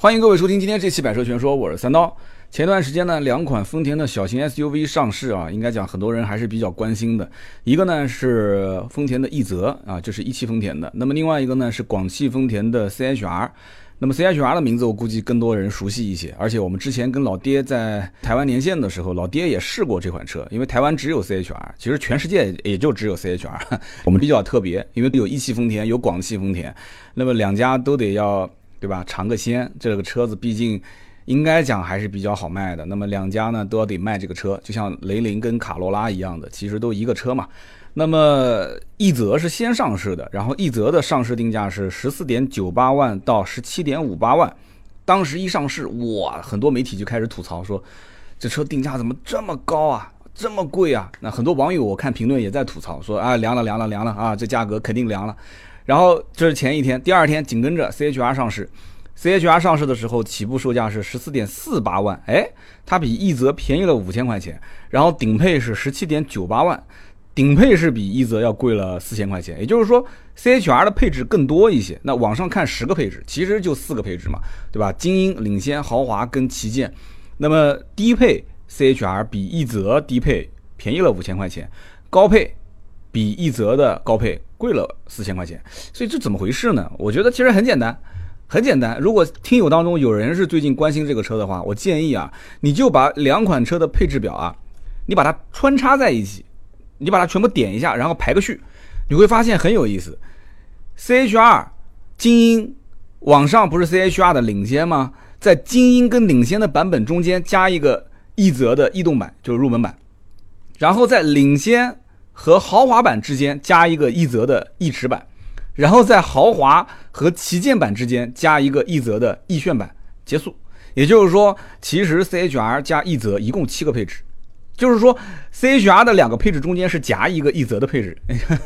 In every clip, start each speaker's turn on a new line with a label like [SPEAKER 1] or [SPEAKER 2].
[SPEAKER 1] 欢迎各位收听今天这期百车全说，我是三刀。前段时间呢，两款丰田的小型 SUV 上市啊，应该讲很多人还是比较关心的。一个呢是丰田的奕泽啊，就是一汽丰田的。那么另外一个呢是广汽丰田的 CHR。那么 CHR 的名字我估计更多人熟悉一些，而且我们之前跟老爹在台湾连线的时候，老爹也试过这款车，因为台湾只有 CHR，其实全世界也就只有 CHR。我们比较特别，因为有一汽丰田，有广汽丰田，那么两家都得要。对吧？尝个鲜，这个车子毕竟应该讲还是比较好卖的。那么两家呢都要得卖这个车，就像雷凌跟卡罗拉一样的，其实都一个车嘛。那么奕泽是先上市的，然后奕泽的上市定价是十四点九八万到十七点五八万。当时一上市，哇，很多媒体就开始吐槽说，这车定价怎么这么高啊，这么贵啊？那很多网友我看评论也在吐槽说，啊，凉了凉了凉了啊，这价格肯定凉了。然后这是前一天，第二天紧跟着 CHR 上市，CHR 上市的时候起步售价是十四点四八万，哎，它比奕泽便宜了五千块钱，然后顶配是十七点九八万，顶配是比奕泽要贵了四千块钱，也就是说 CHR 的配置更多一些。那网上看十个配置，其实就四个配置嘛，对吧？精英、领先、豪华跟旗舰。那么低配 CHR 比奕泽低配便宜了五千块钱，高配。比奕泽的高配贵了四千块钱，所以这怎么回事呢？我觉得其实很简单，很简单。如果听友当中有人是最近关心这个车的话，我建议啊，你就把两款车的配置表啊，你把它穿插在一起，你把它全部点一下，然后排个序，你会发现很有意思。CHR 精英往上不是 CHR 的领先吗？在精英跟领先的版本中间加一个奕泽的逸动版，就是入门版，然后在领先。和豪华版之间加一个奕泽的逸驰版，然后在豪华和旗舰版之间加一个奕泽的奕炫版，结束。也就是说，其实 CHR 加奕泽一共七个配置，就是说 CHR 的两个配置中间是夹一个奕泽的配置，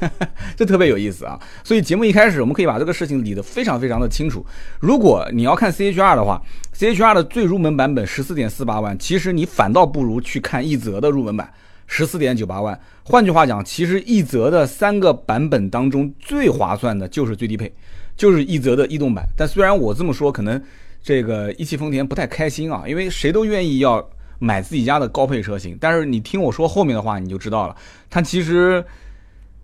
[SPEAKER 1] 这特别有意思啊。所以节目一开始我们可以把这个事情理得非常非常的清楚。如果你要看 CHR 的话，CHR 的最入门版本十四点四八万，其实你反倒不如去看奕泽的入门版。十四点九八万，换句话讲，其实奕泽的三个版本当中最划算的就是最低配，就是奕泽的逸动版。但虽然我这么说，可能这个一汽丰田不太开心啊，因为谁都愿意要买自己家的高配车型。但是你听我说后面的话，你就知道了，它其实。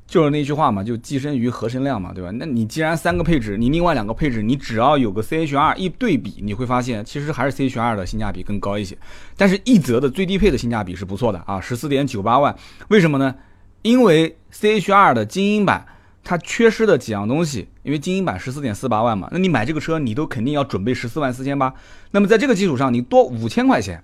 [SPEAKER 1] 就是那句话嘛，就寄生于合身量嘛，对吧？那你既然三个配置，你另外两个配置，你只要有个 CHR 一对比，你会发现其实还是 CHR 的性价比更高一些。但是奕泽的最低配的性价比是不错的啊，十四点九八万。为什么呢？因为 CHR 的精英版它缺失的几样东西，因为精英版十四点四八万嘛，那你买这个车你都肯定要准备十四万四千八。那么在这个基础上，你多五千块钱。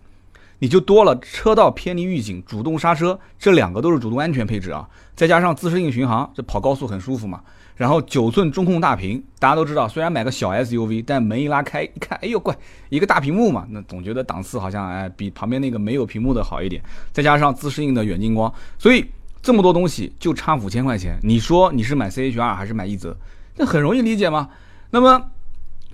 [SPEAKER 1] 你就多了车道偏离预警、主动刹车，这两个都是主动安全配置啊，再加上自适应巡航，这跑高速很舒服嘛。然后九寸中控大屏，大家都知道，虽然买个小 SUV，但门一拉开一看，哎呦怪，一个大屏幕嘛，那总觉得档次好像哎比旁边那个没有屏幕的好一点。再加上自适应的远近光，所以这么多东西就差五千块钱。你说你是买 CHR 还是买奕泽？那很容易理解吗？那么。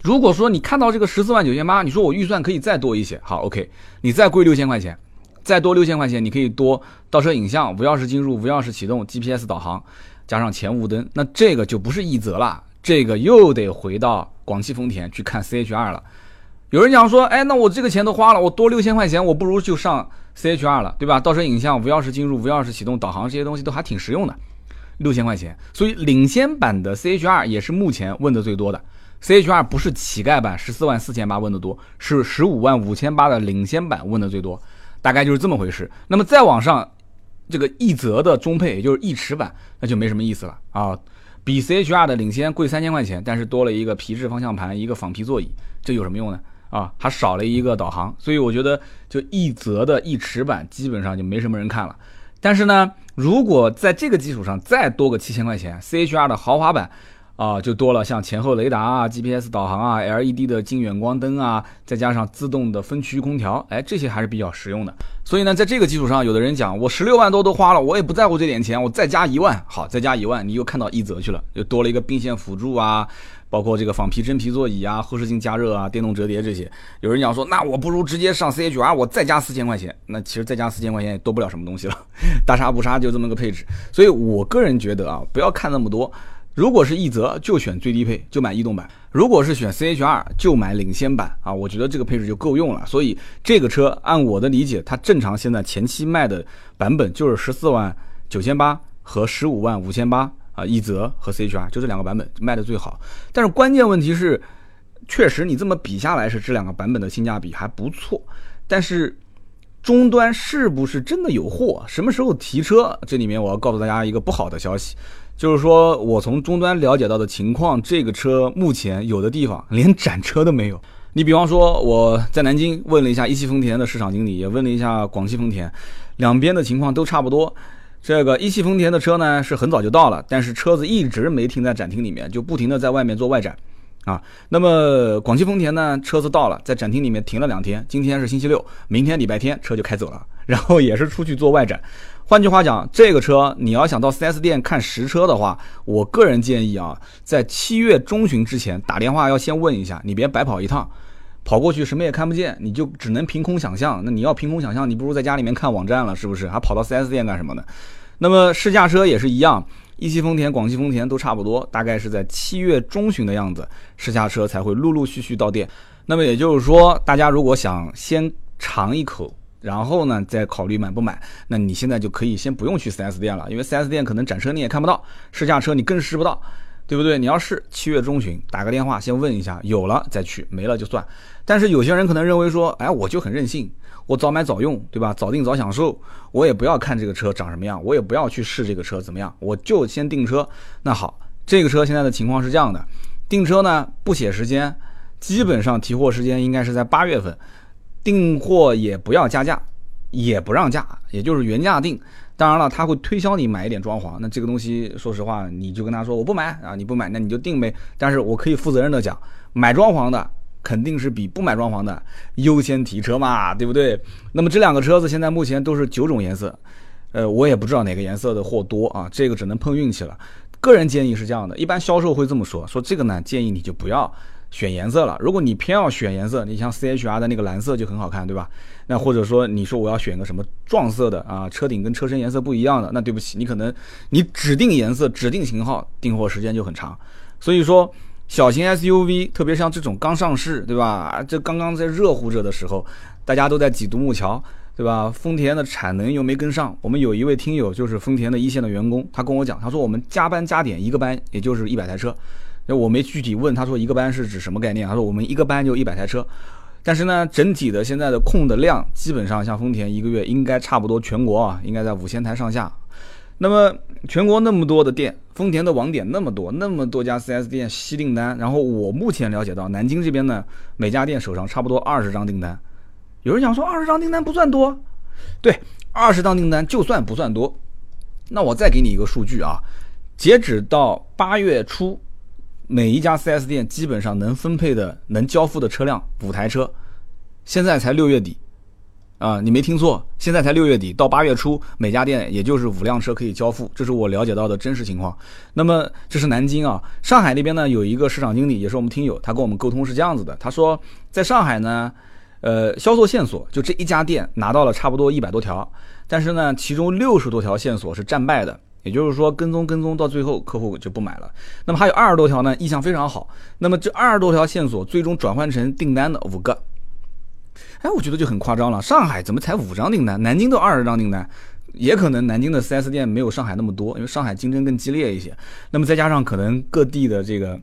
[SPEAKER 1] 如果说你看到这个十四万九千八，你说我预算可以再多一些，好，OK，你再贵六千块钱，再多六千块钱，你可以多倒车影像、无钥匙进入、无钥匙启动、GPS 导航，加上前雾灯，那这个就不是奕泽了，这个又得回到广汽丰田去看 CHR 了。有人讲说，哎，那我这个钱都花了，我多六千块钱，我不如就上 CHR 了，对吧？倒车影像、无钥匙进入、无钥匙启动、导航这些东西都还挺实用的，六千块钱，所以领先版的 CHR 也是目前问的最多的。CHR 不是乞丐版十四万四千八问的多，是十五万五千八的领先版问的最多，大概就是这么回事。那么再往上，这个奕泽的中配，也就是奕驰版，那就没什么意思了啊，比 CHR 的领先贵三千块钱，但是多了一个皮质方向盘，一个仿皮座椅，这有什么用呢？啊，还少了一个导航，所以我觉得就奕泽的奕驰版基本上就没什么人看了。但是呢，如果在这个基础上再多个七千块钱，CHR 的豪华版。啊，就多了像前后雷达啊、GPS 导航啊、LED 的近远光灯啊，再加上自动的分区空调，哎，这些还是比较实用的。所以呢，在这个基础上，有的人讲我十六万多都花了，我也不在乎这点钱，我再加一万，好，再加一万，你又看到一泽去了，又多了一个并线辅助啊，包括这个仿皮真皮座椅啊、后视镜加热啊、电动折叠这些。有人讲说，那我不如直接上 CHR，我再加四千块钱，那其实再加四千块钱也多不了什么东西了，大差不差就这么个配置。所以我个人觉得啊，不要看那么多。如果是奕泽，就选最低配，就买逸动版；如果是选 CHR，就买领先版啊。我觉得这个配置就够用了。所以这个车按我的理解，它正常现在前期卖的版本就是十四万九千八和十五万五千八啊，奕泽和 CHR 就这两个版本卖的最好。但是关键问题是，确实你这么比下来是这两个版本的性价比还不错，但是终端是不是真的有货？什么时候提车？这里面我要告诉大家一个不好的消息。就是说我从终端了解到的情况，这个车目前有的地方连展车都没有。你比方说我在南京问了一下一汽丰田的市场经理，也问了一下广汽丰田，两边的情况都差不多。这个一汽丰田的车呢是很早就到了，但是车子一直没停在展厅里面，就不停的在外面做外展啊。那么广汽丰田呢，车子到了，在展厅里面停了两天，今天是星期六，明天礼拜天车就开走了，然后也是出去做外展。换句话讲，这个车你要想到 4S 店看实车的话，我个人建议啊，在七月中旬之前打电话要先问一下，你别白跑一趟，跑过去什么也看不见，你就只能凭空想象。那你要凭空想象，你不如在家里面看网站了，是不是？还跑到 4S 店干什么呢？那么试驾车也是一样，一汽丰田、广汽丰田都差不多，大概是在七月中旬的样子，试驾车才会陆陆续续到店。那么也就是说，大家如果想先尝一口。然后呢，再考虑买不买。那你现在就可以先不用去 4S 店了，因为 4S 店可能展车你也看不到，试驾车你更试不到，对不对？你要试七月中旬打个电话先问一下，有了再去，没了就算。但是有些人可能认为说，哎，我就很任性，我早买早用，对吧？早定早享受，我也不要看这个车长什么样，我也不要去试这个车怎么样，我就先订车。那好，这个车现在的情况是这样的，订车呢不写时间，基本上提货时间应该是在八月份。订货也不要加价，也不让价，也就是原价定。当然了，他会推销你买一点装潢。那这个东西，说实话，你就跟他说我不买啊，你不买，那你就定呗。但是我可以负责任的讲，买装潢的肯定是比不买装潢的优先提车嘛，对不对？那么这两个车子现在目前都是九种颜色，呃，我也不知道哪个颜色的货多啊，这个只能碰运气了。个人建议是这样的，一般销售会这么说，说这个呢，建议你就不要。选颜色了，如果你偏要选颜色，你像 C H R 的那个蓝色就很好看，对吧？那或者说你说我要选个什么撞色的啊，车顶跟车身颜色不一样的，那对不起，你可能你指定颜色、指定型号，订货时间就很长。所以说，小型 S U V，特别像这种刚上市，对吧？这刚刚在热乎着的时候，大家都在挤独木桥，对吧？丰田的产能又没跟上。我们有一位听友就是丰田的一线的员工，他跟我讲，他说我们加班加点一个班也就是一百台车。那我没具体问，他说一个班是指什么概念？他说我们一个班就一百台车，但是呢，整体的现在的空的量，基本上像丰田一个月应该差不多全国啊，应该在五千台上下。那么全国那么多的店，丰田的网点那么多，那么多家 4S 店吸订单，然后我目前了解到南京这边呢，每家店手上差不多二十张订单。有人讲说二十张订单不算多，对，二十张订单就算不算多，那我再给你一个数据啊，截止到八月初。每一家 4S 店基本上能分配的、能交付的车辆五台车，现在才六月底，啊，你没听错，现在才六月底，到八月初每家店也就是五辆车可以交付，这是我了解到的真实情况。那么这是南京啊，上海那边呢有一个市场经理，也是我们听友，他跟我们沟通是这样子的，他说在上海呢，呃，销售线索就这一家店拿到了差不多一百多条，但是呢，其中六十多条线索是战败的。也就是说，跟踪跟踪到最后，客户就不买了。那么还有二十多条呢，意向非常好。那么这二十多条线索最终转换成订单的五个，哎，我觉得就很夸张了。上海怎么才五张订单？南京都二十张订单，也可能南京的 4S 店没有上海那么多，因为上海竞争更激烈一些。那么再加上可能各地的这个。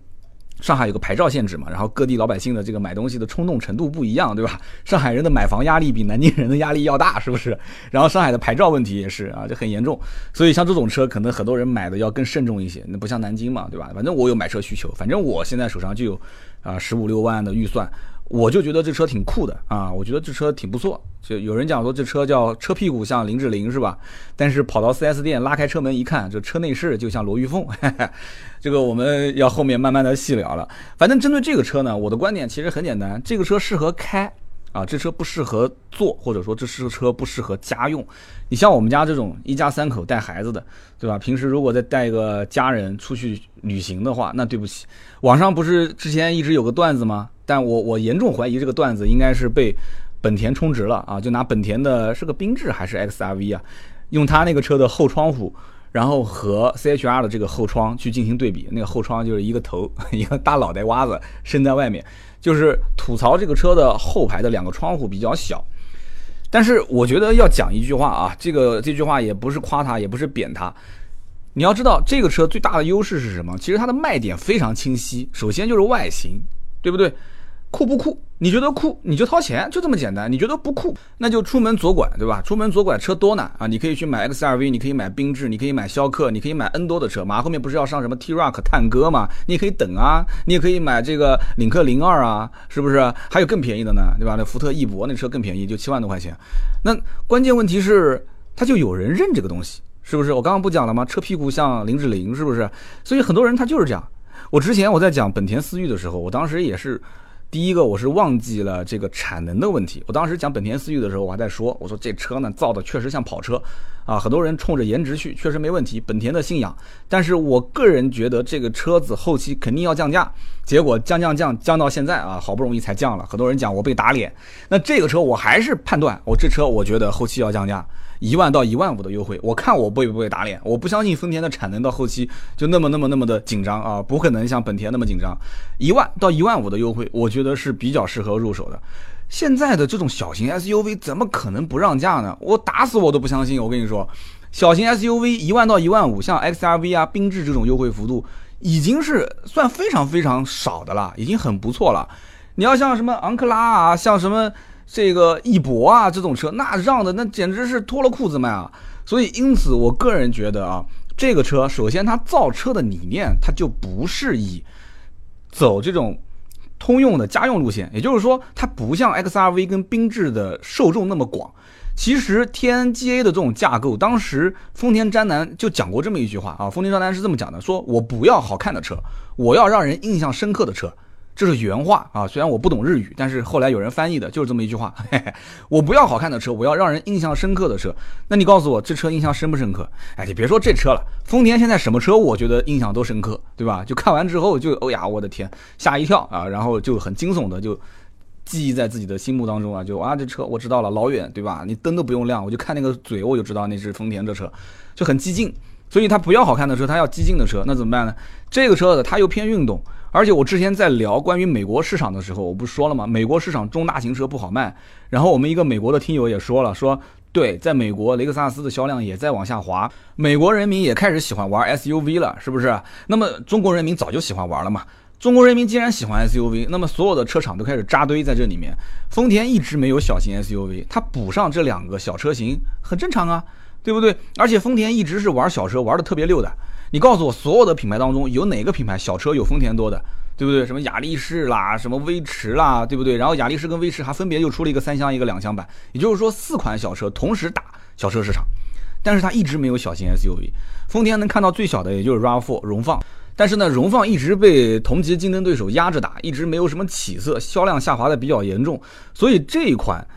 [SPEAKER 1] 上海有个牌照限制嘛，然后各地老百姓的这个买东西的冲动程度不一样，对吧？上海人的买房压力比南京人的压力要大，是不是？然后上海的牌照问题也是啊，就很严重。所以像这种车，可能很多人买的要更慎重一些。那不像南京嘛，对吧？反正我有买车需求，反正我现在手上就有啊十五六万的预算。我就觉得这车挺酷的啊，我觉得这车挺不错。就有人讲说这车叫车屁股像林志玲是吧？但是跑到 4S 店拉开车门一看，这车内饰就像罗玉凤。这个我们要后面慢慢的细聊了。反正针对这个车呢，我的观点其实很简单，这个车适合开啊，这车不适合坐，或者说这车不适合家用。你像我们家这种一家三口带孩子的，对吧？平时如果再带一个家人出去旅行的话，那对不起，网上不是之前一直有个段子吗？但我我严重怀疑这个段子应该是被本田充值了啊！就拿本田的是个缤智还是 XRV 啊，用他那个车的后窗户，然后和 CHR 的这个后窗去进行对比，那个后窗就是一个头，一个大脑袋瓜子伸在外面，就是吐槽这个车的后排的两个窗户比较小。但是我觉得要讲一句话啊，这个这句话也不是夸他，也不是贬他。你要知道这个车最大的优势是什么？其实它的卖点非常清晰，首先就是外形，对不对？酷不酷？你觉得酷，你就掏钱，就这么简单。你觉得不酷，那就出门左拐，对吧？出门左拐车多呢啊！你可以去买 XRV，你可以买缤智，你可以买逍客，你可以买 N 多的车。马后面不是要上什么 T Rock 探戈吗？你也可以等啊，你也可以买这个领克零二啊，是不是？还有更便宜的呢，对吧？那福特翼博那车更便宜，就七万多块钱。那关键问题是，他就有人认这个东西，是不是？我刚刚不讲了吗？车屁股像林志玲，是不是？所以很多人他就是这样。我之前我在讲本田思域的时候，我当时也是。第一个，我是忘记了这个产能的问题。我当时讲本田思域的时候，我还在说，我说这车呢造的确实像跑车，啊，很多人冲着颜值去，确实没问题，本田的信仰。但是我个人觉得这个车子后期肯定要降价，结果降降降降到现在啊，好不容易才降了。很多人讲我被打脸，那这个车我还是判断，我这车我觉得后期要降价。一万到一万五的优惠，我看我会不会打脸？我不相信丰田的产能到后期就那么那么那么的紧张啊，不可能像本田那么紧张。一万到一万五的优惠，我觉得是比较适合入手的。现在的这种小型 SUV 怎么可能不让价呢？我打死我都不相信。我跟你说，小型 SUV 一万到一万五，像 XRV 啊、缤智这种优惠幅度，已经是算非常非常少的了，已经很不错了。你要像什么昂克拉啊，像什么。这个翼博啊，这种车那让的那简直是脱了裤子卖啊！所以因此，我个人觉得啊，这个车首先它造车的理念，它就不是以走这种通用的家用路线，也就是说，它不像 XRV 跟缤智的受众那么广。其实 TNGA 的这种架构，当时丰田詹南就讲过这么一句话啊，丰田詹南是这么讲的：说我不要好看的车，我要让人印象深刻的车。这是原话啊，虽然我不懂日语，但是后来有人翻译的，就是这么一句话。嘿嘿，我不要好看的车，我要让人印象深刻的车。那你告诉我，这车印象深不深刻？哎，你别说这车了，丰田现在什么车，我觉得印象都深刻，对吧？就看完之后就，哦呀，我的天，吓一跳啊，然后就很惊悚的就记忆在自己的心目当中啊，就啊，这车我知道了，老远对吧？你灯都不用亮，我就看那个嘴，我就知道那是丰田这车，就很激进。所以它不要好看的车，它要激进的车，那怎么办呢？这个车子它又偏运动。而且我之前在聊关于美国市场的时候，我不是说了吗？美国市场中大型车不好卖。然后我们一个美国的听友也说了，说对，在美国雷克萨斯的销量也在往下滑，美国人民也开始喜欢玩 SUV 了，是不是？那么中国人民早就喜欢玩了嘛？中国人民既然喜欢 SUV，那么所有的车厂都开始扎堆在这里面。丰田一直没有小型 SUV，它补上这两个小车型很正常啊，对不对？而且丰田一直是玩小车玩的特别溜的。你告诉我，所有的品牌当中有哪个品牌小车有丰田多的，对不对？什么雅力士啦，什么威驰啦，对不对？然后雅力士跟威驰还分别又出了一个三厢一个两厢版，也就是说四款小车同时打小车市场，但是它一直没有小型 SUV。丰田能看到最小的也就是 RAV4 荣放，但是呢，荣放一直被同级竞争对手压着打，一直没有什么起色，销量下滑的比较严重，所以这一款。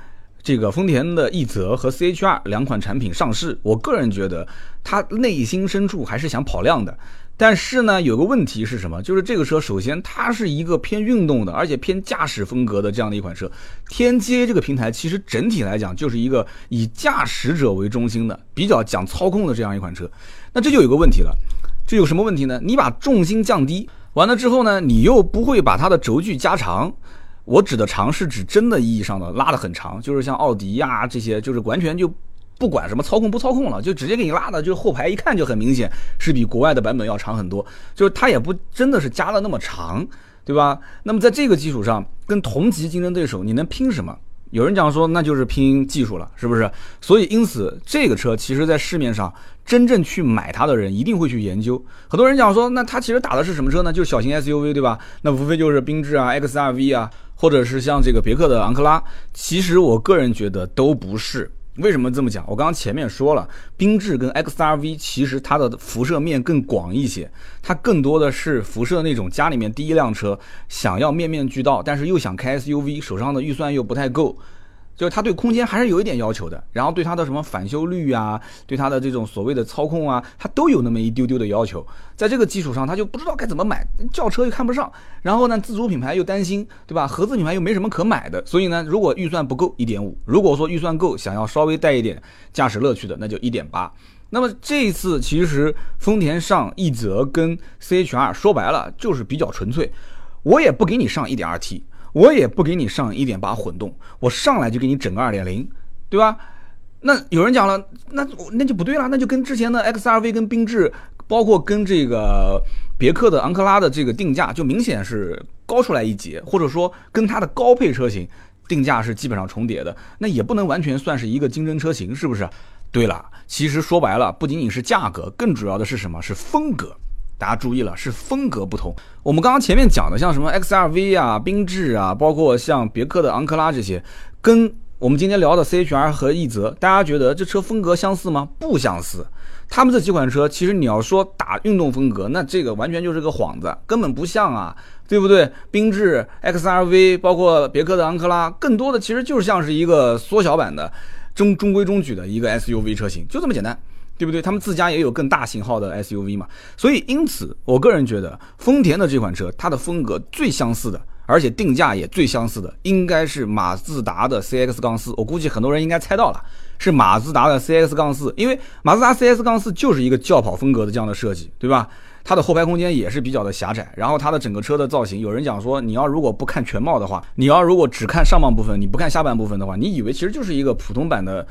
[SPEAKER 1] 这个丰田的奕泽和 CHR 两款产品上市，我个人觉得它内心深处还是想跑量的。但是呢，有个问题是什么？就是这个车首先它是一个偏运动的，而且偏驾驶风格的这样的一款车。天街这个平台其实整体来讲就是一个以驾驶者为中心的，比较讲操控的这样一款车。那这就有个问题了，这有什么问题呢？你把重心降低完了之后呢，你又不会把它的轴距加长。我指的长是指真的意义上的拉得很长，就是像奥迪呀这些，就是完全就不管什么操控不操控了，就直接给你拉的，就是后排一看就很明显是比国外的版本要长很多，就是它也不真的是加了那么长，对吧？那么在这个基础上，跟同级竞争对手你能拼什么？有人讲说那就是拼技术了，是不是？所以因此这个车其实在市面上真正去买它的人一定会去研究。很多人讲说那它其实打的是什么车呢？就是小型 SUV，对吧？那无非就是缤智啊、XRV 啊。或者是像这个别克的昂克拉，其实我个人觉得都不是。为什么这么讲？我刚刚前面说了，缤智跟 XRV 其实它的辐射面更广一些，它更多的是辐射那种家里面第一辆车，想要面面俱到，但是又想开 SUV，手上的预算又不太够。就是它对空间还是有一点要求的，然后对它的什么返修率啊，对它的这种所谓的操控啊，它都有那么一丢丢的要求。在这个基础上，他就不知道该怎么买，轿车又看不上，然后呢，自主品牌又担心，对吧？合资品牌又没什么可买的，所以呢，如果预算不够一点五，如果说预算够，想要稍微带一点驾驶乐趣的，那就一点八。那么这一次其实丰田上奕泽跟 CHR 说白了就是比较纯粹，我也不给你上 1.2T，我也不给你上1.8混动，我上来就给你整个2.0，对吧？那有人讲了，那那就不对了，那就跟之前的 XRV 跟缤智，包括跟这个别克的昂克拉的这个定价就明显是高出来一截，或者说跟它的高配车型定价是基本上重叠的，那也不能完全算是一个竞争车型，是不是？对了，其实说白了，不仅仅是价格，更主要的是什么？是风格。大家注意了，是风格不同。我们刚刚前面讲的，像什么 XRV 啊、缤智啊，包括像别克的昂克拉这些，跟我们今天聊的 CHR 和奕泽，大家觉得这车风格相似吗？不相似。他们这几款车，其实你要说打运动风格，那这个完全就是个幌子，根本不像啊，对不对？缤智、XRV，包括别克的昂克拉，更多的其实就是像是一个缩小版的中中规中矩的一个 SUV 车型，就这么简单，对不对？他们自家也有更大型号的 SUV 嘛，所以因此，我个人觉得丰田的这款车，它的风格最相似的。而且定价也最相似的，应该是马自达的 CX 杠四。我估计很多人应该猜到了，是马自达的 CX 杠四。因为马自达 CX 杠四就是一个轿跑风格的这样的设计，对吧？它的后排空间也是比较的狭窄，然后它的整个车的造型，有人讲说，你要如果不看全貌的话，你要如果只看上半部分，你不看下半部分的话，你以为其实就是一个普通版的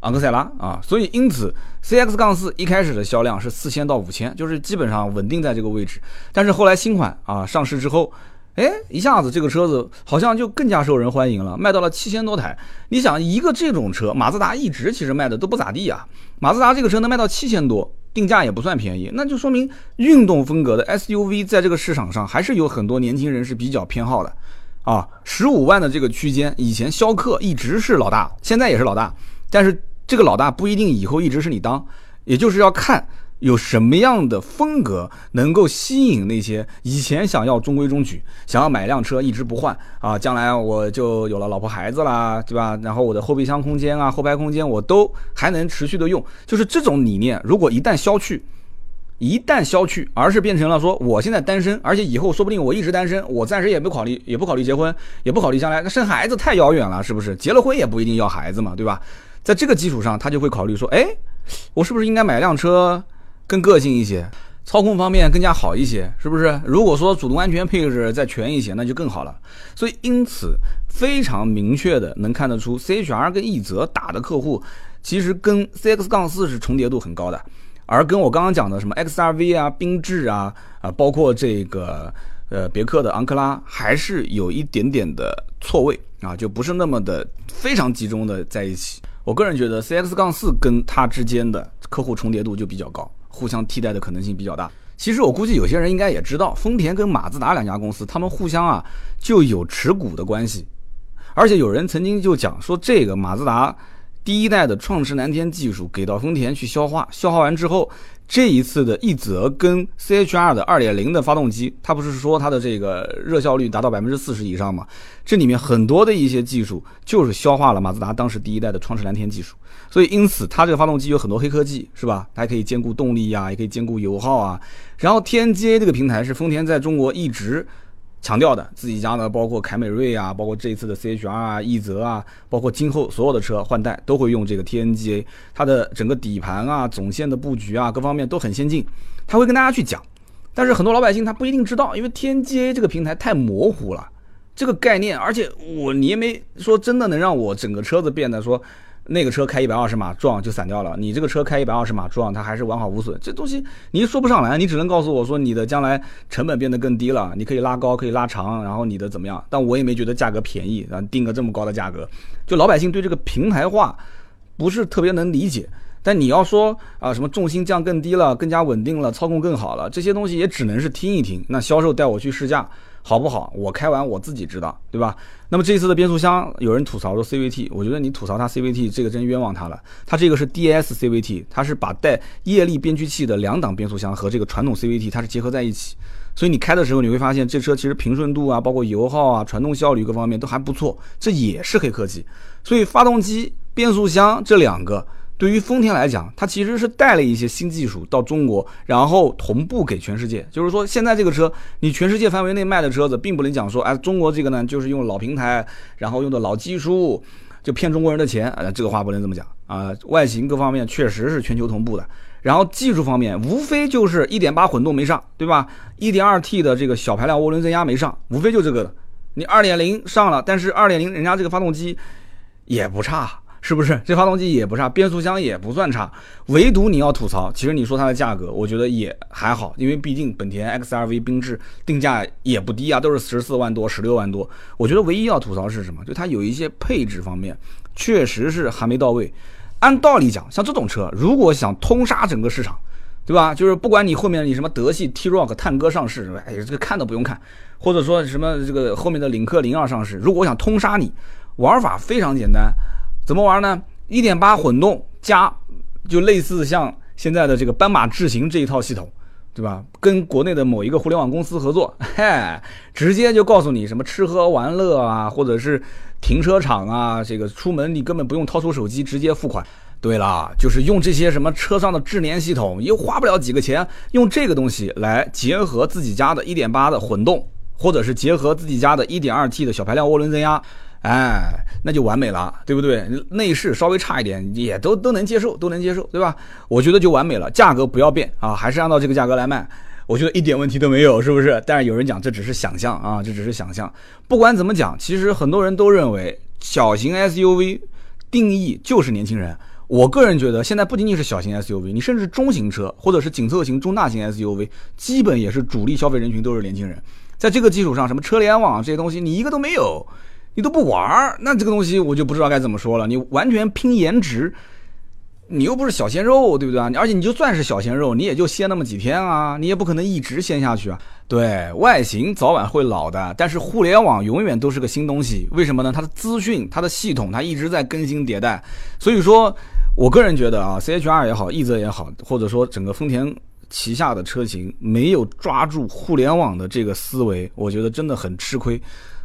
[SPEAKER 1] 昂克赛拉啊。所以因此，CX 杠四一开始的销量是四千到五千，就是基本上稳定在这个位置。但是后来新款啊上市之后。哎，一下子这个车子好像就更加受人欢迎了，卖到了七千多台。你想，一个这种车，马自达一直其实卖的都不咋地啊。马自达这个车能卖到七千多，定价也不算便宜，那就说明运动风格的 SUV 在这个市场上还是有很多年轻人是比较偏好的啊。十五万的这个区间，以前逍客一直是老大，现在也是老大，但是这个老大不一定以后一直是你当，也就是要看。有什么样的风格能够吸引那些以前想要中规中矩、想要买辆车一直不换啊？将来我就有了老婆孩子啦，对吧？然后我的后备箱空间啊、后排空间我都还能持续的用，就是这种理念。如果一旦消去，一旦消去，而是变成了说我现在单身，而且以后说不定我一直单身，我暂时也不考虑，也不考虑结婚，也不考虑将来那生孩子太遥远了，是不是？结了婚也不一定要孩子嘛，对吧？在这个基础上，他就会考虑说，哎，我是不是应该买辆车？更个性一些，操控方面更加好一些，是不是？如果说主动安全配置再全一些，那就更好了。所以因此非常明确的能看得出，CHR 跟奕泽打的客户，其实跟 CX 杠四是重叠度很高的，而跟我刚刚讲的什么 XRV 啊、缤智啊啊，包括这个呃别克的昂克拉，还是有一点点的错位啊，就不是那么的非常集中的在一起。我个人觉得 CX 杠四跟它之间的客户重叠度就比较高。互相替代的可能性比较大。其实我估计有些人应该也知道，丰田跟马自达两家公司，他们互相啊就有持股的关系。而且有人曾经就讲说，这个马自达第一代的创驰蓝天技术给到丰田去消化，消化完之后。这一次的奕泽跟 CHR 的2.0的发动机，它不是说它的这个热效率达到百分之四十以上吗？这里面很多的一些技术就是消化了马自达当时第一代的创驰蓝天技术，所以因此它这个发动机有很多黑科技，是吧？它可以兼顾动力呀，也可以兼顾油耗啊。然后 TNGA 这个平台是丰田在中国一直。强调的自己家的，包括凯美瑞啊，包括这一次的 CHR 啊、奕泽啊，包括今后所有的车换代都会用这个 TNGA，它的整个底盘啊、总线的布局啊，各方面都很先进。他会跟大家去讲，但是很多老百姓他不一定知道，因为 TNGA 这个平台太模糊了，这个概念，而且我你也没说真的能让我整个车子变得说。那个车开一百二十码撞就散掉了，你这个车开一百二十码撞它还是完好无损，这东西你说不上来，你只能告诉我说你的将来成本变得更低了，你可以拉高可以拉长，然后你的怎么样？但我也没觉得价格便宜，然后定个这么高的价格，就老百姓对这个平台化不是特别能理解。但你要说啊什么重心降更低了，更加稳定了，操控更好了，这些东西也只能是听一听。那销售带我去试驾。好不好？我开完我自己知道，对吧？那么这次的变速箱，有人吐槽说 CVT，我觉得你吐槽它 CVT 这个真冤枉它了。它这个是 DS CVT，它是把带液力变矩器的两档变速箱和这个传统 CVT 它是结合在一起，所以你开的时候你会发现这车其实平顺度啊，包括油耗啊、传动效率各方面都还不错，这也是黑科技。所以发动机、变速箱这两个。对于丰田来讲，它其实是带了一些新技术到中国，然后同步给全世界。就是说，现在这个车，你全世界范围内卖的车子，并不能讲说，哎，中国这个呢，就是用老平台，然后用的老技术，就骗中国人的钱。呃，这个话不能这么讲啊。外形各方面确实是全球同步的，然后技术方面，无非就是一点八混动没上，对吧？一点二 T 的这个小排量涡轮增压没上，无非就这个。你二点零上了，但是二点零人家这个发动机也不差，是不是？这发动机也不差，变速箱也不算差，唯独你要吐槽，其实你说它的价格，我觉得也还好，因为毕竟本田 XRV 缤智定价也不低啊，都是十四万多、十六万多。我觉得唯一要吐槽是什么？就它有一些配置方面确实是还没到位。按道理讲，像这种车，如果想通杀整个市场，对吧？就是不管你后面你什么德系 T Rock 探歌上市，哎，这个看都不用看，或者说什么这个后面的领克零二上市，如果我想通杀你，玩法非常简单，怎么玩呢？一点八混动加，就类似像现在的这个斑马智行这一套系统，对吧？跟国内的某一个互联网公司合作，嘿，直接就告诉你什么吃喝玩乐啊，或者是。停车场啊，这个出门你根本不用掏出手机，直接付款。对了，就是用这些什么车上的智联系统，又花不了几个钱，用这个东西来结合自己家的一点八的混动，或者是结合自己家的一点二 T 的小排量涡轮增压，哎，那就完美了，对不对？内饰稍微差一点，也都都能接受，都能接受，对吧？我觉得就完美了，价格不要变啊，还是按照这个价格来卖。我觉得一点问题都没有，是不是？但是有人讲这只是想象啊，这只是想象。不管怎么讲，其实很多人都认为小型 SUV 定义就是年轻人。我个人觉得，现在不仅仅是小型 SUV，你甚至中型车或者是紧凑型中大型 SUV，基本也是主力消费人群都是年轻人。在这个基础上，什么车联网这些东西，你一个都没有，你都不玩儿，那这个东西我就不知道该怎么说了。你完全拼颜值。你又不是小鲜肉，对不对啊？而且你就算是小鲜肉，你也就鲜那么几天啊，你也不可能一直鲜下去啊。对外形早晚会老的，但是互联网永远都是个新东西。为什么呢？它的资讯、它的系统，它一直在更新迭代。所以说，我个人觉得啊，C H R 也好，奕泽也好，或者说整个丰田旗下的车型没有抓住互联网的这个思维，我觉得真的很吃亏。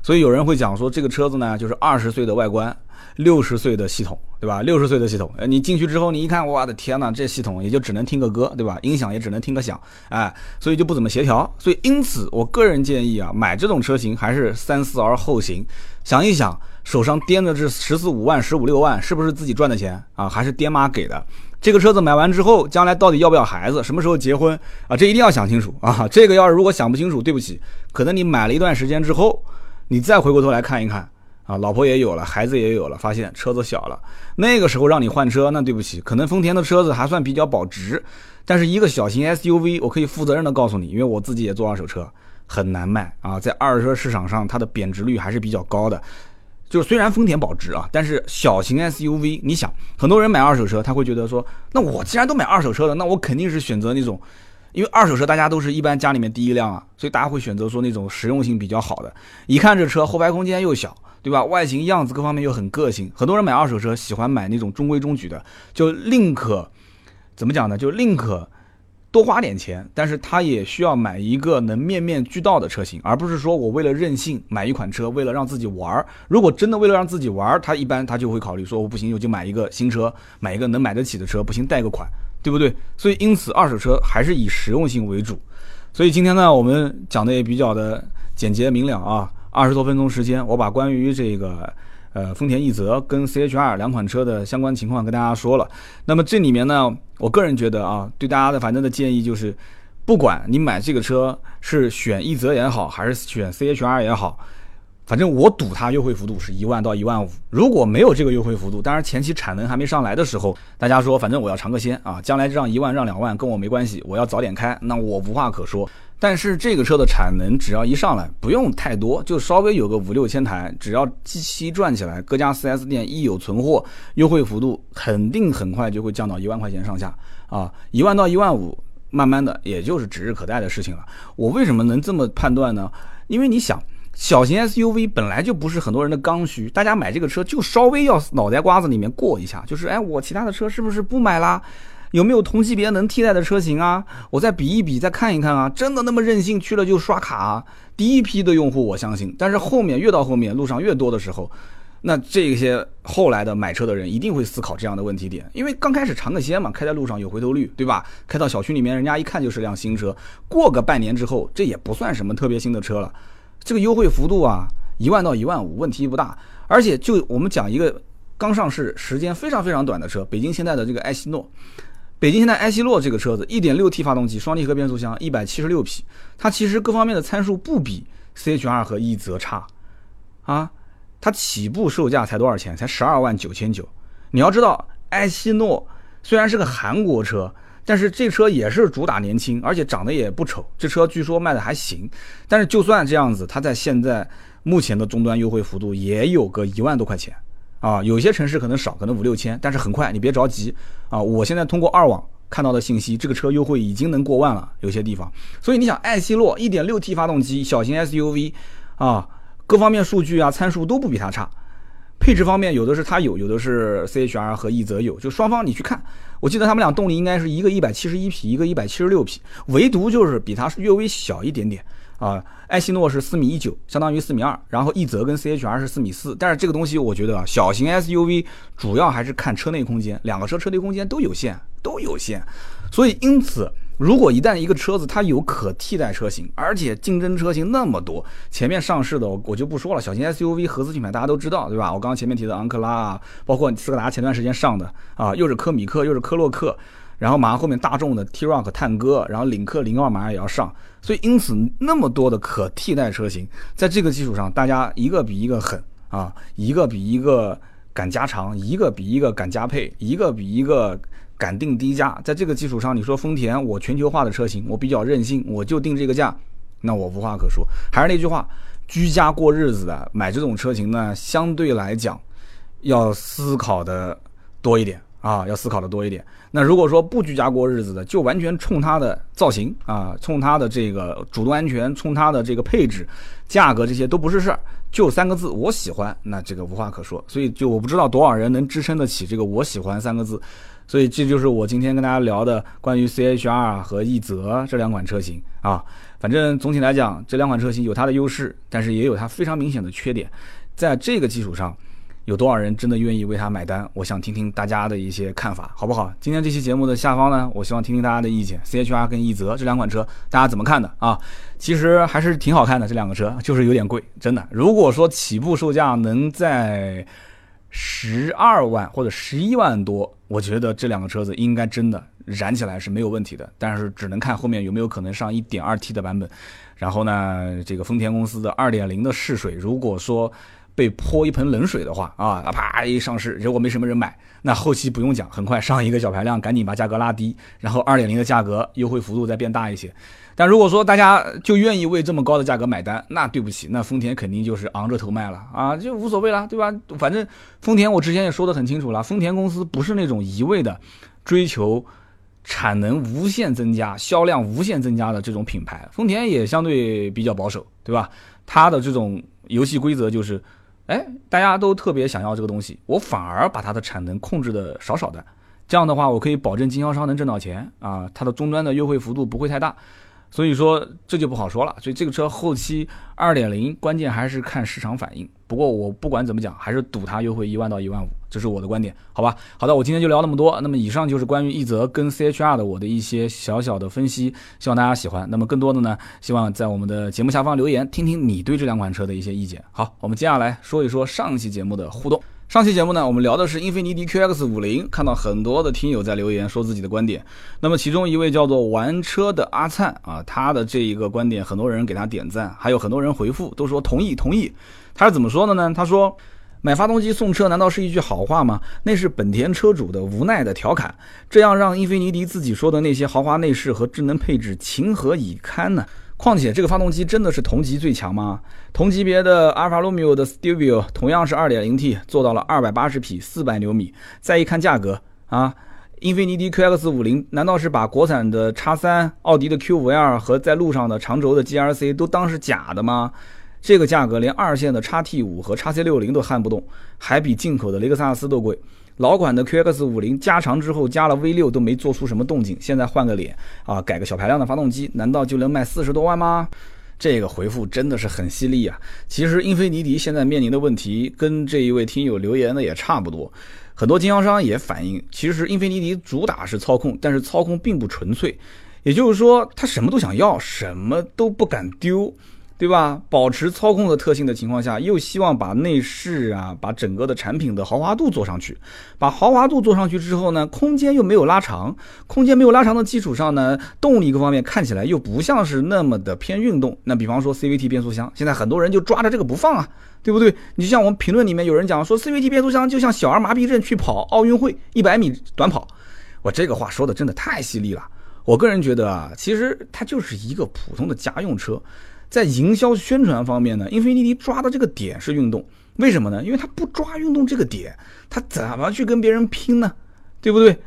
[SPEAKER 1] 所以有人会讲说，这个车子呢，就是二十岁的外观。六十岁的系统，对吧？六十岁的系统，你进去之后，你一看，我的天呐，这系统也就只能听个歌，对吧？音响也只能听个响，哎，所以就不怎么协调。所以因此，我个人建议啊，买这种车型还是三思而后行。想一想，手上掂的这十四五万、十五六万，是不是自己赚的钱啊？还是爹妈给的？这个车子买完之后，将来到底要不要孩子？什么时候结婚啊？这一定要想清楚啊！这个要是如果想不清楚，对不起，可能你买了一段时间之后，你再回过头来看一看。啊，老婆也有了，孩子也有了，发现车子小了，那个时候让你换车，那对不起，可能丰田的车子还算比较保值，但是一个小型 SUV，我可以负责任的告诉你，因为我自己也做二手车，很难卖啊，在二手车市场上，它的贬值率还是比较高的。就是虽然丰田保值啊，但是小型 SUV，你想，很多人买二手车，他会觉得说，那我既然都买二手车了，那我肯定是选择那种。因为二手车大家都是一般家里面第一辆啊，所以大家会选择说那种实用性比较好的。一看这车后排空间又小，对吧？外形样子各方面又很个性。很多人买二手车喜欢买那种中规中矩的，就宁可怎么讲呢？就宁可多花点钱，但是他也需要买一个能面面俱到的车型，而不是说我为了任性买一款车，为了让自己玩儿。如果真的为了让自己玩儿，他一般他就会考虑说我不行，我就买一个新车，买一个能买得起的车，不行贷个款。对不对？所以因此，二手车还是以实用性为主。所以今天呢，我们讲的也比较的简洁明了啊，二十多分钟时间，我把关于这个呃丰田奕泽跟 CHR 两款车的相关情况跟大家说了。那么这里面呢，我个人觉得啊，对大家的反正的建议就是，不管你买这个车是选奕泽也好，还是选 CHR 也好。反正我赌它优惠幅度是一万到一万五，如果没有这个优惠幅度，当然前期产能还没上来的时候，大家说反正我要尝个鲜啊，将来让一万让两万跟我没关系，我要早点开，那我无话可说。但是这个车的产能只要一上来，不用太多，就稍微有个五六千台，只要机器转起来，各家 4S 店一有存货，优惠幅度肯定很快就会降到一万块钱上下啊，一万到一万五，慢慢的也就是指日可待的事情了。我为什么能这么判断呢？因为你想。小型 SUV 本来就不是很多人的刚需，大家买这个车就稍微要脑袋瓜子里面过一下，就是哎，我其他的车是不是不买啦？有没有同级别能替代的车型啊？我再比一比，再看一看啊，真的那么任性去了就刷卡？啊？第一批的用户我相信，但是后面越到后面路上越多的时候，那这些后来的买车的人一定会思考这样的问题点，因为刚开始尝个鲜嘛，开在路上有回头率，对吧？开到小区里面，人家一看就是辆新车，过个半年之后，这也不算什么特别新的车了。这个优惠幅度啊，一万到一万五问题不大，而且就我们讲一个刚上市时间非常非常短的车，北京现在的这个艾希诺，北京现代埃希诺这个车子，1.6T 发动机，双离合变速箱，176匹，它其实各方面的参数不比 CHR 和奕泽差啊。它起步售价才多少钱？才十二万九千九。你要知道，埃希诺虽然是个韩国车，但是这车也是主打年轻，而且长得也不丑。这车据说卖的还行。但是就算这样子，它在现在目前的终端优惠幅度也有个一万多块钱啊。有些城市可能少，可能五六千，但是很快，你别着急啊。我现在通过二网看到的信息，这个车优惠已经能过万了，有些地方。所以你想，艾希洛 1.6T 发动机，小型 SUV 啊。各方面数据啊，参数都不比它差。配置方面，有的是它有，有的是 CHR 和奕泽有，就双方你去看。我记得他们俩动力应该是一个一百七十一匹，一个一百七十六匹，唯独就是比它略微小一点点啊。艾希诺是四米一九，相当于四米二，然后奕泽跟 CHR 是四米四。但是这个东西我觉得啊，小型 SUV 主要还是看车内空间，两个车车内空间都有限，都有限，所以因此。如果一旦一个车子它有可替代车型，而且竞争车型那么多，前面上市的我就不说了，小型 SUV 合资品牌大家都知道，对吧？我刚刚前面提的昂克拉啊，包括斯柯达前段时间上的啊，又是科米克又是科洛克，然后马上后面大众的 T-Roc 探戈，然后领克零二马上也要上，所以因此那么多的可替代车型，在这个基础上，大家一个比一个狠啊，一个比一个敢加长，一个比一个敢加配，一个比一个。敢定低价，在这个基础上，你说丰田，我全球化的车型，我比较任性，我就定这个价，那我无话可说。还是那句话，居家过日子的买这种车型呢，相对来讲要思考的多一点啊，要思考的多一点。那如果说不居家过日子的，就完全冲它的造型啊，冲它的这个主动安全，冲它的这个配置、价格这些都不是事儿，就三个字，我喜欢，那这个无话可说。所以就我不知道多少人能支撑得起这个我喜欢三个字。所以这就是我今天跟大家聊的关于 CHR 和奕泽这两款车型啊。反正总体来讲，这两款车型有它的优势，但是也有它非常明显的缺点。在这个基础上，有多少人真的愿意为它买单？我想听听大家的一些看法，好不好？今天这期节目的下方呢，我希望听听大家的意见。CHR 跟奕泽这两款车，大家怎么看的啊？其实还是挺好看的，这两个车就是有点贵，真的。如果说起步售价能在十二万或者十一万多，我觉得这两个车子应该真的燃起来是没有问题的，但是只能看后面有没有可能上一点二 T 的版本。然后呢，这个丰田公司的二点零的试水，如果说。被泼一盆冷水的话啊，啪一上市，结果没什么人买，那后期不用讲，很快上一个小排量，赶紧把价格拉低，然后二点零的价格优惠幅度再变大一些。但如果说大家就愿意为这么高的价格买单，那对不起，那丰田肯定就是昂着头卖了啊，就无所谓了，对吧？反正丰田我之前也说得很清楚了，丰田公司不是那种一味的追求产能无限增加、销量无限增加的这种品牌，丰田也相对比较保守，对吧？它的这种游戏规则就是。哎，大家都特别想要这个东西，我反而把它的产能控制的少少的，这样的话，我可以保证经销商能挣到钱啊，它的终端的优惠幅度不会太大。所以说这就不好说了，所以这个车后期二点零，关键还是看市场反应。不过我不管怎么讲，还是赌它优惠一万到一万五，这是我的观点，好吧？好的，我今天就聊那么多。那么以上就是关于奕泽跟 CHR 的我的一些小小的分析，希望大家喜欢。那么更多的呢，希望在我们的节目下方留言，听听你对这两款车的一些意见。好，我们接下来说一说上期节目的互动。上期节目呢，我们聊的是英菲尼迪 QX 五零，看到很多的听友在留言说自己的观点。那么其中一位叫做玩车的阿灿啊，他的这一个观点，很多人给他点赞，还有很多人回复都说同意同意。他是怎么说的呢？他说，买发动机送车难道是一句好话吗？那是本田车主的无奈的调侃，这样让英菲尼迪自己说的那些豪华内饰和智能配置情何以堪呢？况且这个发动机真的是同级最强吗？同级别的阿尔法罗密欧的 Stelvio 同样是 2.0T，做到了280匹，400牛米。再一看价格啊，英菲尼迪 QX50 难道是把国产的 X3、奥迪的 Q5L 和在路上的长轴的 GRC 都当是假的吗？这个价格连二线的 XT5 和 XC60 都撼不动，还比进口的雷克萨斯都贵。老款的 QX 五零加长之后加了 V 六都没做出什么动静，现在换个脸啊，改个小排量的发动机，难道就能卖四十多万吗？这个回复真的是很犀利啊！其实英菲尼迪现在面临的问题跟这一位听友留言的也差不多，很多经销商也反映，其实英菲尼迪主打是操控，但是操控并不纯粹，也就是说他什么都想要，什么都不敢丢。对吧？保持操控的特性的情况下，又希望把内饰啊，把整个的产品的豪华度做上去。把豪华度做上去之后呢，空间又没有拉长，空间没有拉长的基础上呢，动力各方面看起来又不像是那么的偏运动。那比方说 CVT 变速箱，现在很多人就抓着这个不放啊，对不对？你就像我们评论里面有人讲说，CVT 变速箱就像小儿麻痹症去跑奥运会一百米短跑，我这个话说的真的太犀利了。我个人觉得啊，其实它就是一个普通的家用车。在营销宣传方面呢，英菲尼迪抓的这个点是运动，为什么呢？因为它不抓运动这个点，它怎么去跟别人拼呢？对不对？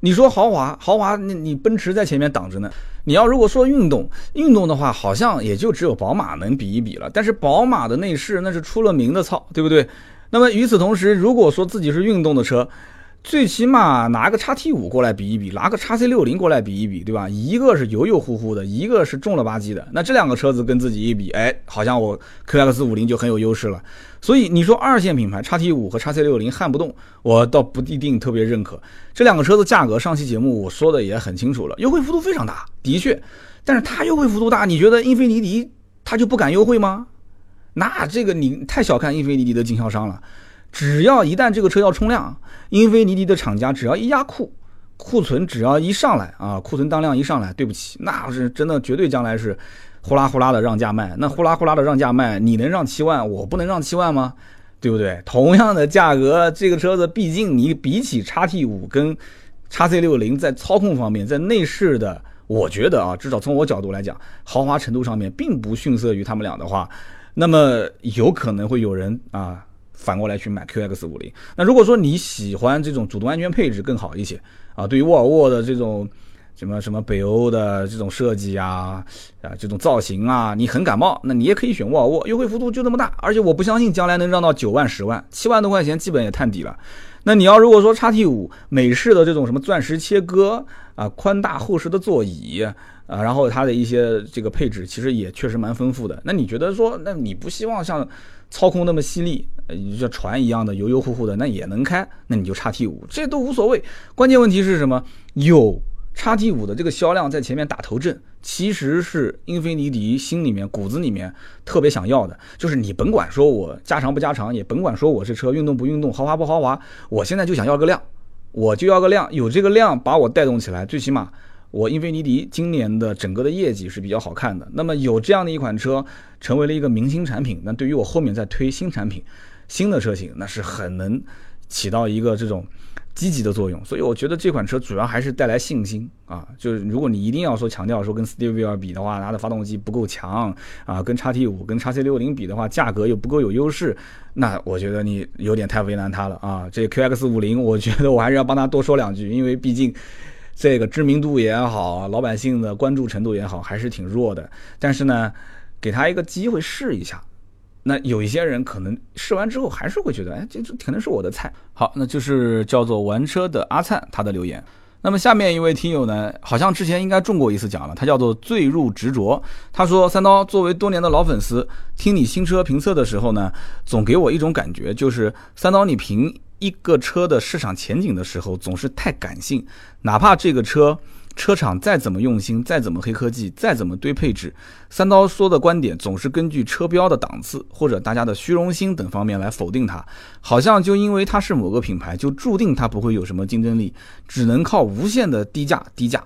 [SPEAKER 1] 你说豪华，豪华，你你奔驰在前面挡着呢。你要如果说运动，运动的话，好像也就只有宝马能比一比了。但是宝马的内饰那是出了名的糙，对不对？那么与此同时，如果说自己是运动的车。最起码拿个叉 T 五过来比一比，拿个叉 C 六零过来比一比，对吧？一个是油油乎乎的，一个是重了吧唧的。那这两个车子跟自己一比，哎，好像我 QX 五零就很有优势了。所以你说二线品牌叉 T 五和叉 C 六零撼不动，我倒不一定特别认可。这两个车子价格，上期节目我说的也很清楚了，优惠幅度非常大，的确。但是它优惠幅度大，你觉得英菲尼迪它就不敢优惠吗？那这个你太小看英菲尼迪的经销商了。只要一旦这个车要冲量，英菲尼迪的厂家只要一压库，库存只要一上来啊，库存当量一上来，对不起，那是真的绝对将来是呼啦呼啦的让价卖。那呼啦呼啦的让价卖，你能让七万，我不能让七万吗？对不对？同样的价格，这个车子毕竟你比起叉 T 五跟叉 C 六零在操控方面，在内饰的，我觉得啊，至少从我角度来讲，豪华程度上面并不逊色于他们俩的话，那么有可能会有人啊。反过来去买 QX 五零，那如果说你喜欢这种主动安全配置更好一些啊，对于沃尔沃的这种什么什么北欧的这种设计啊啊这种造型啊，你很感冒，那你也可以选沃尔沃，优惠幅度就这么大，而且我不相信将来能让到九万十万，七万多块钱基本也探底了。那你要如果说叉 T 五美式的这种什么钻石切割啊，宽大厚实的座椅啊，然后它的一些这个配置其实也确实蛮丰富的。那你觉得说，那你不希望像？操控那么犀利，呃，像船一样的油油乎乎的，那也能开，那你就叉 T 五，这都无所谓。关键问题是什么？有叉 T 五的这个销量在前面打头阵，其实是英菲尼迪心里面骨子里面特别想要的，就是你甭管说我加长不加长，也甭管说我这车运动不运动，豪华不豪华，我现在就想要个量，我就要个量，有这个量把我带动起来，最起码。我英菲尼迪今年的整个的业绩是比较好看的，那么有这样的一款车成为了一个明星产品，那对于我后面再推新产品、新的车型，那是很能起到一个这种积极的作用。所以我觉得这款车主要还是带来信心啊，就是如果你一定要说强调说跟 Stevia 比的话，它的发动机不够强啊，跟叉 T 五、跟叉 C 六零比的话，价格又不够有优势，那我觉得你有点太为难它了啊。这 QX 五零，我觉得我还是要帮他多说两句，因为毕竟。这个知名度也好，老百姓的关注程度也好，还是挺弱的。但是呢，给他一个机会试一下。那有一些人可能试完之后还是会觉得，哎，这这可能是我的菜。好，那就是叫做玩车的阿灿他的留言。那么下面一位听友呢，好像之前应该中过一次奖了，他叫做坠入执着。他说：“三刀作为多年的老粉丝，听你新车评测的时候呢，总给我一种感觉，就是三刀你评。”一个车的市场前景的时候，总是太感性，哪怕这个车车厂再怎么用心，再怎么黑科技，再怎么堆配置，三刀说的观点总是根据车标的档次或者大家的虚荣心等方面来否定它，好像就因为它是某个品牌，就注定它不会有什么竞争力，只能靠无限的低价低价。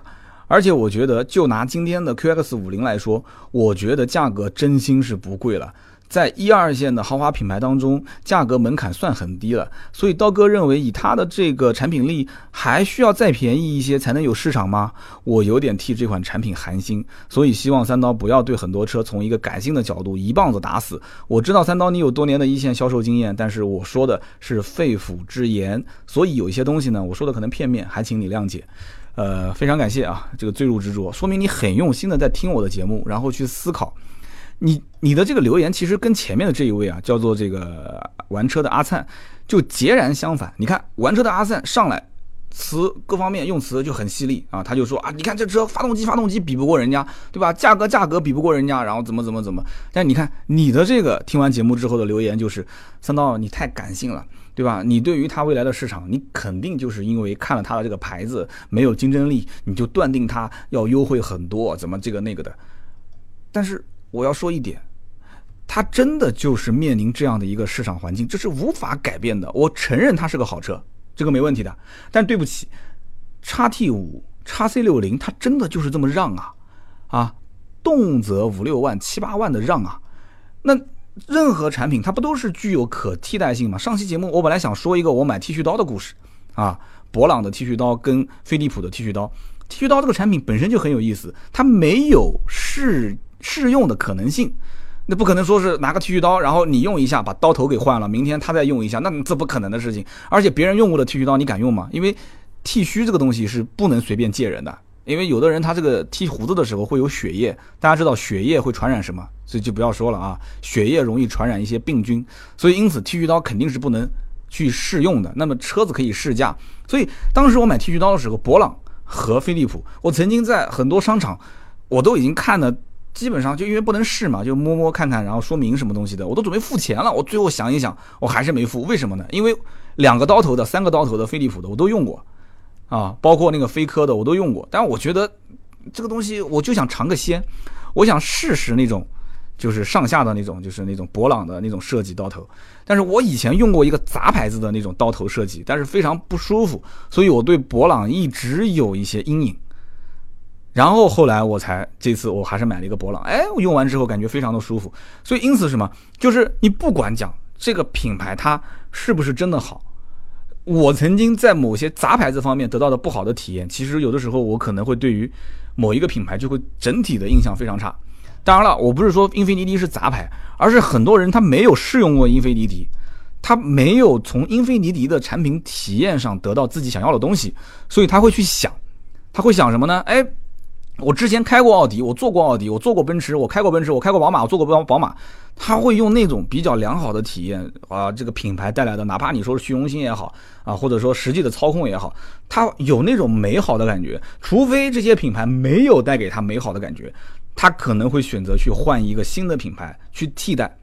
[SPEAKER 1] 而且我觉得，就拿今天的 QX 五零来说，我觉得价格真心是不贵了。在一二线的豪华品牌当中，价格门槛算很低了，所以刀哥认为以它的这个产品力，还需要再便宜一些才能有市场吗？我有点替这款产品寒心，所以希望三刀不要对很多车从一个感性的角度一棒子打死。我知道三刀你有多年的一线销售经验，但是我说的是肺腑之言，所以有一些东西呢，我说的可能片面，还请你谅解。呃，非常感谢啊，这个坠入执着，说明你很用心的在听我的节目，然后去思考。你你的这个留言其实跟前面的这一位啊，叫做这个玩车的阿灿，就截然相反。你看玩车的阿灿上来，词各方面用词就很犀利啊，他就说啊，你看这车发动机发动机比不过人家，对吧？价格价格比不过人家，然后怎么怎么怎么。但你看你的这个听完节目之后的留言就是三刀，你太感性了，对吧？你对于它未来的市场，你肯定就是因为看了它的这个牌子没有竞争力，你就断定它要优惠很多，怎么这个那个的。但是。我要说一点，它真的就是面临这样的一个市场环境，这是无法改变的。我承认它是个好车，这个没问题的。但对不起，叉 T 五、叉 C 六零，它真的就是这么让啊啊，动辄五六万、七八万的让啊。那任何产品它不都是具有可替代性吗？上期节目我本来想说一个我买剃须刀的故事啊，博朗的剃须刀跟飞利浦的剃须刀，剃须刀这个产品本身就很有意思，它没有是试用的可能性。那不可能说是拿个剃须刀，然后你用一下把刀头给换了，明天他再用一下，那这不可能的事情。而且别人用过的剃须刀你敢用吗？因为剃须这个东西是不能随便借人的，因为有的人他这个剃胡子的时候会有血液，大家知道血液会传染什么，所以就不要说了啊，血液容易传染一些病菌，所以因此剃须刀肯定是不能去试用的。那么车子可以试驾，所以当时我买剃须刀的时候，博朗和飞利浦，我曾经在很多商场我都已经看了。基本上就因为不能试嘛，就摸摸看看，然后说明什么东西的，我都准备付钱了。我最后想一想，我还是没付。为什么呢？因为两个刀头的、三个刀头的飞利浦的我都用过，啊，包括那个飞科的我都用过。但我觉得这个东西，我就想尝个鲜，我想试试那种就是上下的那种，就是那种博朗的那种设计刀头。但是我以前用过一个杂牌子的那种刀头设计，但是非常不舒服，所以我对博朗一直有一些阴影。然后后来我才这次我还是买了一个博朗，哎，我用完之后感觉非常的舒服。所以因此什么，就是你不管讲这个品牌它是不是真的好，我曾经在某些杂牌子方面得到的不好的体验，其实有的时候我可能会对于某一个品牌就会整体的印象非常差。当然了，我不是说英菲尼迪是杂牌，而是很多人他没有试用过英菲尼迪，他没有从英菲尼迪的产品体验上得到自己想要的东西，所以他会去想，他会想什么呢？哎。我之前开过奥迪，我坐过奥迪，我坐过奔驰，我开过奔驰，我开过宝马，我坐过宝宝马。他会用那种比较良好的体验啊，这个品牌带来的，哪怕你说是虚荣心也好啊，或者说实际的操控也好，他有那种美好的感觉。除非这些品牌没有带给他美好的感觉，他可能会选择去换一个新的品牌去替代。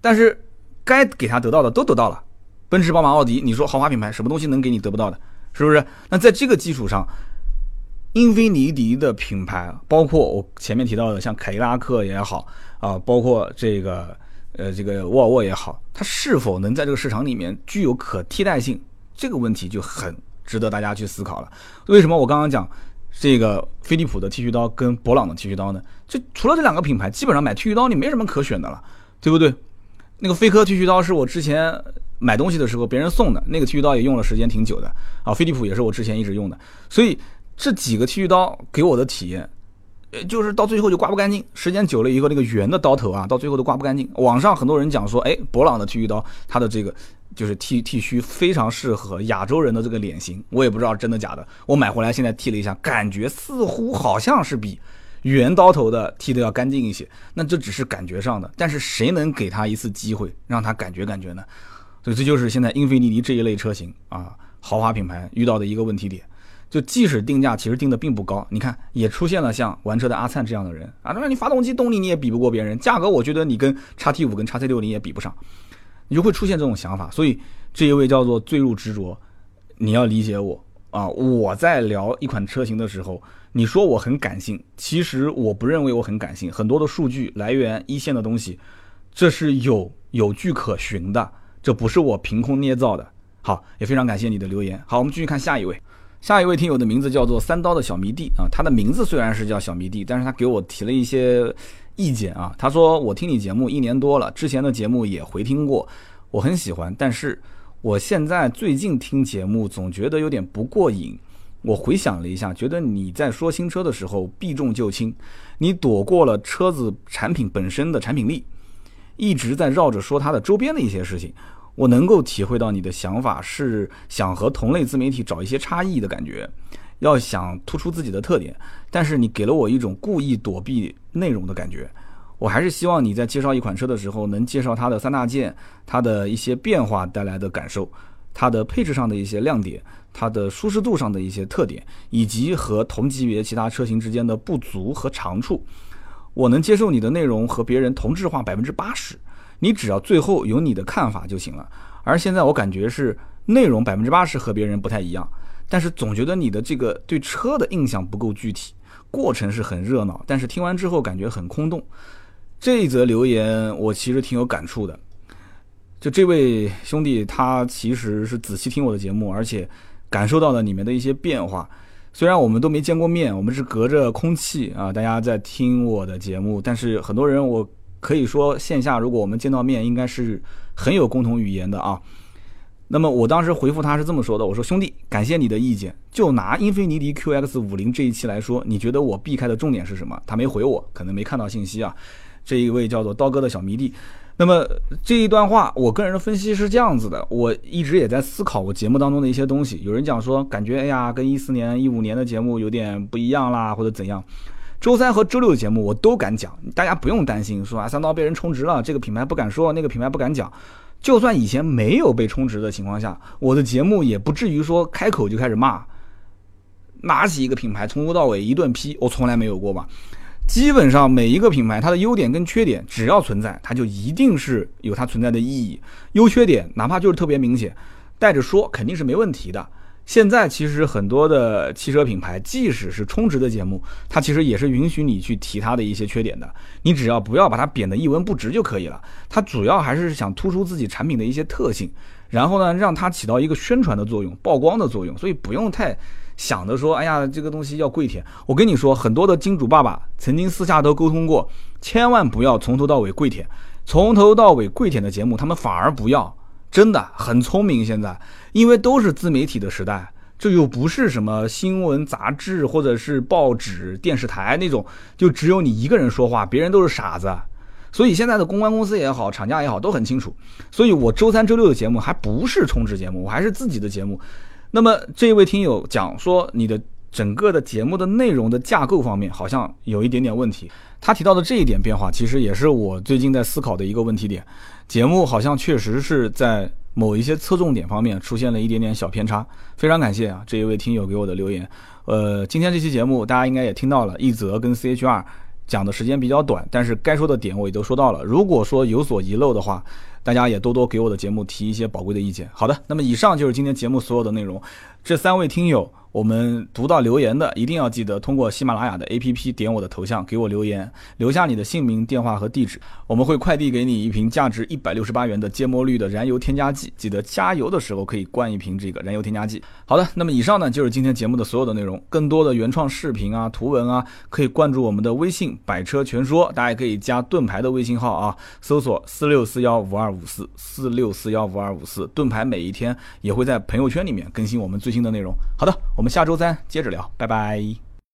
[SPEAKER 1] 但是该给他得到的都得到了，奔驰、宝马、奥迪，你说豪华品牌什么东西能给你得不到的？是不是？那在这个基础上。英菲尼迪的品牌，包括我前面提到的像凯迪拉克也好啊，包括这个呃这个沃尔沃也好，它是否能在这个市场里面具有可替代性？这个问题就很值得大家去思考了。为什么我刚刚讲这个飞利浦的剃须刀跟博朗的剃须刀呢？就除了这两个品牌，基本上买剃须刀你没什么可选的了，对不对？那个飞科剃须刀是我之前买东西的时候别人送的，那个剃须刀也用了时间挺久的啊。飞利浦也是我之前一直用的，所以。这几个剃须刀给我的体验，呃，就是到最后就刮不干净，时间久了以后，那个圆的刀头啊，到最后都刮不干净。网上很多人讲说，哎，博朗的剃须刀，它的这个就是剃剃须非常适合亚洲人的这个脸型，我也不知道真的假的。我买回来现在剃了一下，感觉似乎好像是比圆刀头的剃的要干净一些。那这只是感觉上的，但是谁能给他一次机会，让他感觉感觉呢？所以这就是现在英菲尼迪这一类车型啊，豪华品牌遇到的一个问题点。就即使定价其实定的并不高，你看也出现了像玩车的阿灿这样的人啊，那你发动机动力你也比不过别人，价格我觉得你跟叉 T 五跟叉 C 六零也比不上，你就会出现这种想法。所以这一位叫做坠入执着，你要理解我啊！我在聊一款车型的时候，你说我很感性，其实我不认为我很感性，很多的数据来源一线的东西，这是有有据可循的，这不是我凭空捏造的。好，也非常感谢你的留言。好，我们继续看下一位。下一位听友的名字叫做三刀的小迷弟啊，他的名字虽然是叫小迷弟，但是他给我提了一些意见啊。他说我听你节目一年多了，之前的节目也回听过，我很喜欢，但是我现在最近听节目总觉得有点不过瘾。我回想了一下，觉得你在说新车的时候避重就轻，你躲过了车子产品本身的产品力，一直在绕着说它的周边的一些事情。我能够体会到你的想法是想和同类自媒体找一些差异的感觉，要想突出自己的特点，但是你给了我一种故意躲避内容的感觉。我还是希望你在介绍一款车的时候，能介绍它的三大件，它的一些变化带来的感受，它的配置上的一些亮点，它的舒适度上的一些特点，以及和同级别其他车型之间的不足和长处。我能接受你的内容和别人同质化百分之八十。你只要最后有你的看法就行了。而现在我感觉是内容百分之八十和别人不太一样，但是总觉得你的这个对车的印象不够具体。过程是很热闹，但是听完之后感觉很空洞。这一则留言我其实挺有感触的。就这位兄弟，他其实是仔细听我的节目，而且感受到了里面的一些变化。虽然我们都没见过面，我们是隔着空气啊，大家在听我的节目，但是很多人我可以说线下如果我们见到面，应该是很有共同语言的啊。那么我当时回复他是这么说的：我说兄弟，感谢你的意见。就拿英菲尼迪 QX 五零这一期来说，你觉得我避开的重点是什么？他没回我，可能没看到信息啊。这一位叫做刀哥的小迷弟。那么这一段话，我个人的分析是这样子的：我一直也在思考我节目当中的一些东西。有人讲说，感觉哎呀，跟一四年、一五年的节目有点不一样啦，或者怎样。周三和周六的节目我都敢讲，大家不用担心，说啊三刀被人充值了，这个品牌不敢说，那个品牌不敢讲。就算以前没有被充值的情况下，我的节目也不至于说开口就开始骂，拿起一个品牌从头到尾一顿批，我从来没有过吧。基本上每一个品牌，它的优点跟缺点只要存在，它就一定是有它存在的意义。优缺点哪怕就是特别明显，带着说肯定是没问题的。现在其实很多的汽车品牌，即使是充值的节目，它其实也是允许你去提它的一些缺点的。你只要不要把它贬得一文不值就可以了。它主要还是想突出自己产品的一些特性，然后呢，让它起到一个宣传的作用、曝光的作用。所以不用太。想着说，哎呀，这个东西要跪舔。我跟你说，很多的金主爸爸曾经私下都沟通过，千万不要从头到尾跪舔，从头到尾跪舔的节目，他们反而不要，真的很聪明。现在，因为都是自媒体的时代，这又不是什么新闻杂志或者是报纸、电视台那种，就只有你一个人说话，别人都是傻子。所以现在的公关公司也好，厂家也好，都很清楚。所以我周三、周六的节目还不是充值节目，我还是自己的节目。那么这位听友讲说，你的整个的节目的内容的架构方面好像有一点点问题。他提到的这一点变化，其实也是我最近在思考的一个问题点。节目好像确实是在某一些侧重点方面出现了一点点小偏差。非常感谢啊，这一位听友给我的留言。呃，今天这期节目大家应该也听到了，一泽跟 CHR 讲的时间比较短，但是该说的点我也都说到了。如果说有所遗漏的话，大家也多多给我的节目提一些宝贵的意见。好的，那么以上就是今天节目所有的内容。这三位听友。我们读到留言的一定要记得通过喜马拉雅的 APP 点我的头像给我留言，留下你的姓名、电话和地址，我们会快递给你一瓶价值一百六十八元的芥末绿的燃油添加剂。记得加油的时候可以灌一瓶这个燃油添加剂。好的，那么以上呢就是今天节目的所有的内容。更多的原创视频啊、图文啊，可以关注我们的微信“百车全说”，大家可以加盾牌的微信号啊，搜索四六四幺五二五四四六四幺五二五四。盾牌每一天也会在朋友圈里面更新我们最新的内容。好的，我我们下周三接着聊，拜拜。